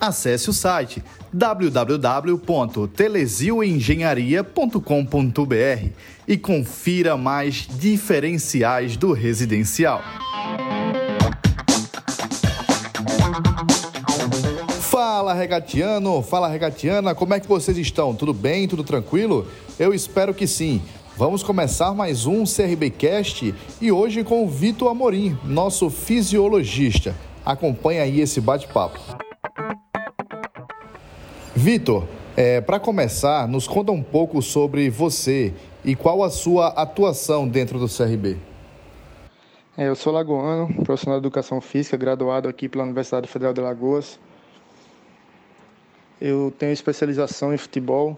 Acesse o site www.telesioengenharia.com.br e confira mais diferenciais do residencial. Fala regatiano, fala regatiana, como é que vocês estão? Tudo bem? Tudo tranquilo? Eu espero que sim. Vamos começar mais um CRBcast e hoje com o Vitor Amorim, nosso fisiologista. Acompanha aí esse bate-papo. Vitor, é, para começar, nos conta um pouco sobre você e qual a sua atuação dentro do CRB. É, eu sou lagoano, profissional de educação física, graduado aqui pela Universidade Federal de Alagoas. Eu tenho especialização em futebol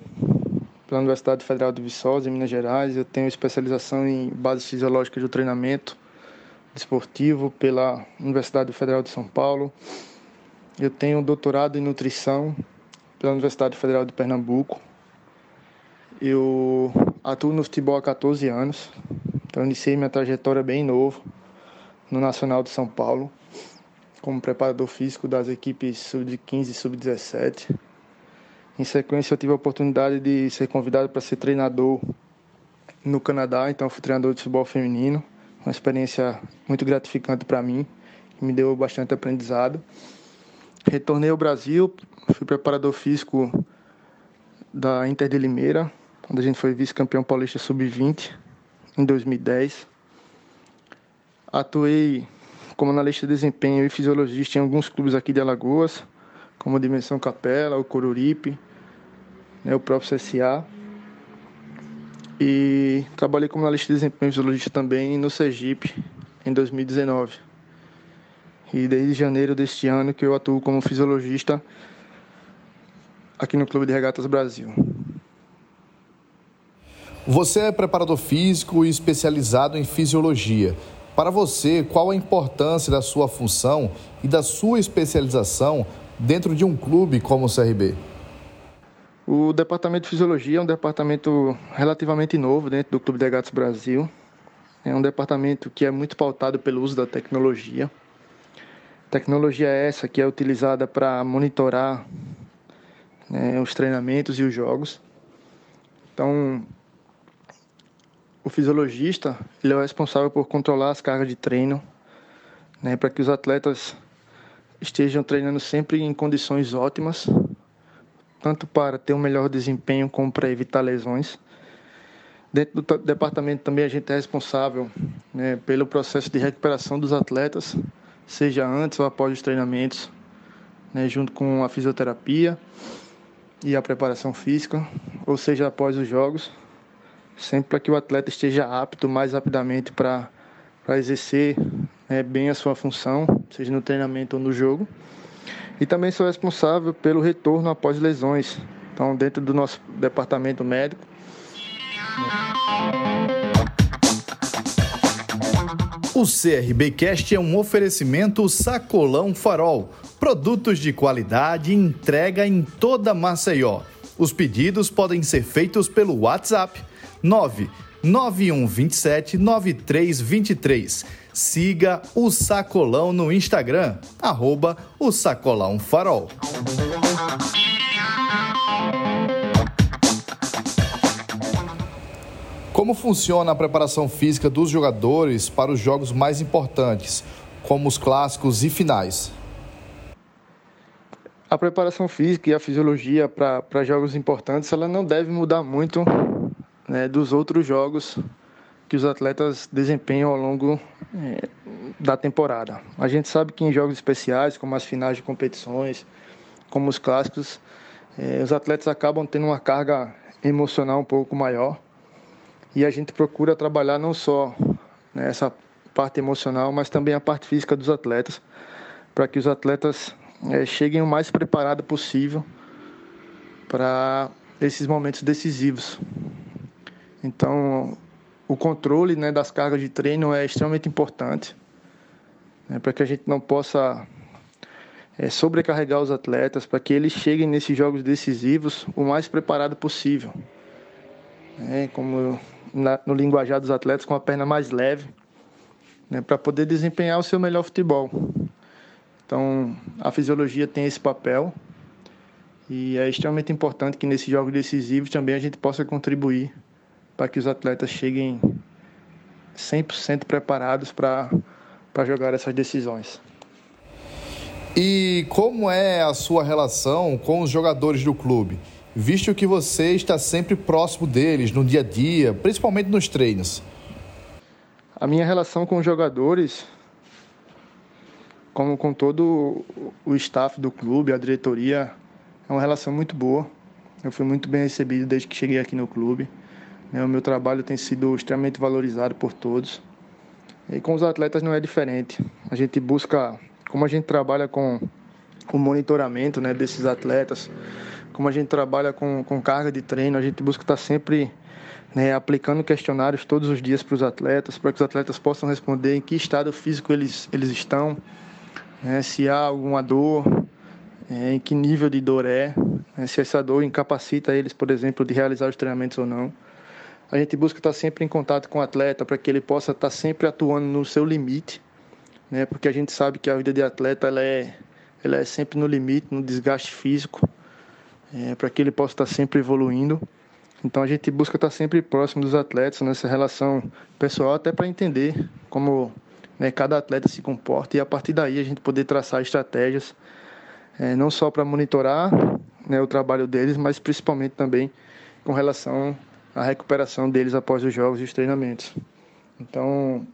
pela Universidade Federal de Viçosa, em Minas Gerais. Eu tenho especialização em bases fisiológicas do treinamento desportivo pela Universidade Federal de São Paulo. Eu tenho doutorado em nutrição pela Universidade Federal de Pernambuco. Eu atuo no futebol há 14 anos, então iniciei minha trajetória bem novo no Nacional de São Paulo, como preparador físico das equipes sub-15 e sub-17. Em sequência, eu tive a oportunidade de ser convidado para ser treinador no Canadá, então fui treinador de futebol feminino, uma experiência muito gratificante para mim, que me deu bastante aprendizado. Retornei ao Brasil, fui preparador físico da Inter de Limeira, onde a gente foi vice-campeão paulista sub-20 em 2010. Atuei como analista de desempenho e fisiologista em alguns clubes aqui de Alagoas, como a Dimensão Capela, o Coruripe, né, o próprio CSA. E trabalhei como analista de desempenho e fisiologista também no Sergipe em 2019. E desde janeiro deste ano que eu atuo como fisiologista aqui no Clube de Regatas Brasil. Você é preparador físico e especializado em fisiologia. Para você, qual a importância da sua função e da sua especialização dentro de um clube como o CRB? O departamento de fisiologia é um departamento relativamente novo dentro do Clube de Regatas Brasil. É um departamento que é muito pautado pelo uso da tecnologia. Tecnologia essa que é utilizada para monitorar né, os treinamentos e os jogos. Então, o fisiologista ele é o responsável por controlar as cargas de treino, né, para que os atletas estejam treinando sempre em condições ótimas, tanto para ter um melhor desempenho como para evitar lesões. Dentro do departamento também a gente é responsável né, pelo processo de recuperação dos atletas seja antes ou após os treinamentos, né, junto com a fisioterapia e a preparação física, ou seja após os jogos, sempre para que o atleta esteja apto mais rapidamente para exercer né, bem a sua função, seja no treinamento ou no jogo. E também sou responsável pelo retorno após lesões. Então, dentro do nosso departamento médico. O CRBcast é um oferecimento Sacolão Farol. Produtos de qualidade entrega em toda Maceió. Os pedidos podem ser feitos pelo WhatsApp 99127 9323. Siga o Sacolão no Instagram, arroba o Sacolão Farol. Como funciona a preparação física dos jogadores para os jogos mais importantes, como os clássicos e finais? A preparação física e a fisiologia para jogos importantes ela não deve mudar muito né, dos outros jogos que os atletas desempenham ao longo é, da temporada. A gente sabe que em jogos especiais, como as finais de competições, como os clássicos, é, os atletas acabam tendo uma carga emocional um pouco maior e a gente procura trabalhar não só né, parte emocional, mas também a parte física dos atletas, para que os atletas é, cheguem o mais preparados possível para esses momentos decisivos. Então, o controle né, das cargas de treino é extremamente importante né, para que a gente não possa é, sobrecarregar os atletas, para que eles cheguem nesses jogos decisivos o mais preparado possível. É, como na, no linguajar dos atletas, com a perna mais leve, né, para poder desempenhar o seu melhor futebol. Então, a fisiologia tem esse papel e é extremamente importante que nesses jogos decisivos também a gente possa contribuir para que os atletas cheguem 100% preparados para para jogar essas decisões. E como é a sua relação com os jogadores do clube? Visto que você está sempre próximo deles no dia a dia, principalmente nos treinos. A minha relação com os jogadores, como com todo o staff do clube, a diretoria, é uma relação muito boa. Eu fui muito bem recebido desde que cheguei aqui no clube. O meu trabalho tem sido extremamente valorizado por todos. E com os atletas não é diferente. A gente busca, como a gente trabalha com o monitoramento né, desses atletas, como a gente trabalha com, com carga de treino, a gente busca estar sempre né, aplicando questionários todos os dias para os atletas, para que os atletas possam responder em que estado físico eles, eles estão, né, se há alguma dor, é, em que nível de dor é, né, se essa dor incapacita eles, por exemplo, de realizar os treinamentos ou não. A gente busca estar sempre em contato com o atleta para que ele possa estar sempre atuando no seu limite, né? Porque a gente sabe que a vida de atleta ela é, ela é sempre no limite, no desgaste físico, é, para que ele possa estar sempre evoluindo. Então a gente busca estar sempre próximo dos atletas nessa relação pessoal, até para entender como né, cada atleta se comporta e a partir daí a gente poder traçar estratégias, é, não só para monitorar né, o trabalho deles, mas principalmente também com relação a recuperação deles após os jogos e os treinamentos. Então,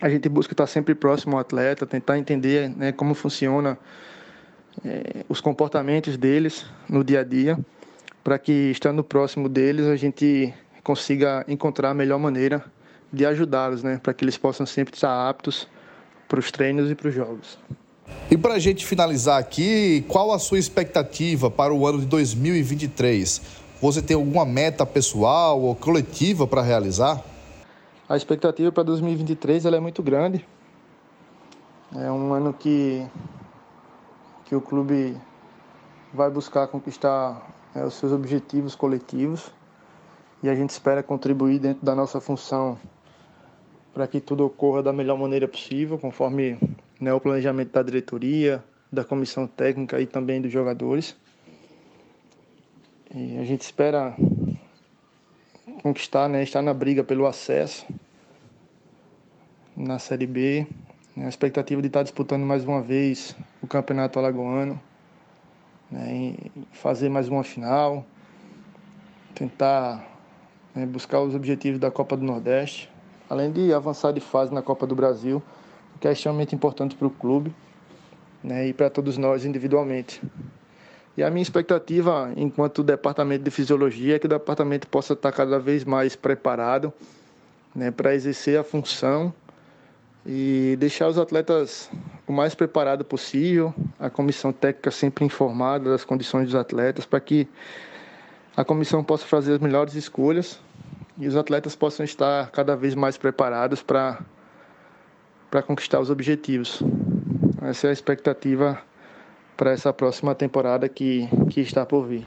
a gente busca estar sempre próximo ao atleta, tentar entender né, como funciona é, os comportamentos deles no dia a dia, para que estando próximo deles a gente consiga encontrar a melhor maneira de ajudá-los, né, para que eles possam sempre estar aptos para os treinos e para os jogos. E para a gente finalizar aqui, qual a sua expectativa para o ano de 2023? Você tem alguma meta pessoal ou coletiva para realizar? A expectativa para 2023 ela é muito grande. É um ano que, que o clube vai buscar conquistar é, os seus objetivos coletivos e a gente espera contribuir dentro da nossa função para que tudo ocorra da melhor maneira possível, conforme né, o planejamento da diretoria, da comissão técnica e também dos jogadores. E a gente espera conquistar, né, estar na briga pelo acesso na Série B. A expectativa de estar disputando mais uma vez o Campeonato Alagoano, né, fazer mais uma final, tentar né, buscar os objetivos da Copa do Nordeste, além de avançar de fase na Copa do Brasil, que é extremamente importante para o clube né, e para todos nós individualmente. E a minha expectativa, enquanto departamento de fisiologia, é que o departamento possa estar cada vez mais preparado né, para exercer a função e deixar os atletas o mais preparado possível, a comissão técnica sempre informada das condições dos atletas, para que a comissão possa fazer as melhores escolhas e os atletas possam estar cada vez mais preparados para para conquistar os objetivos. Essa é a expectativa para essa próxima temporada que, que está por vir.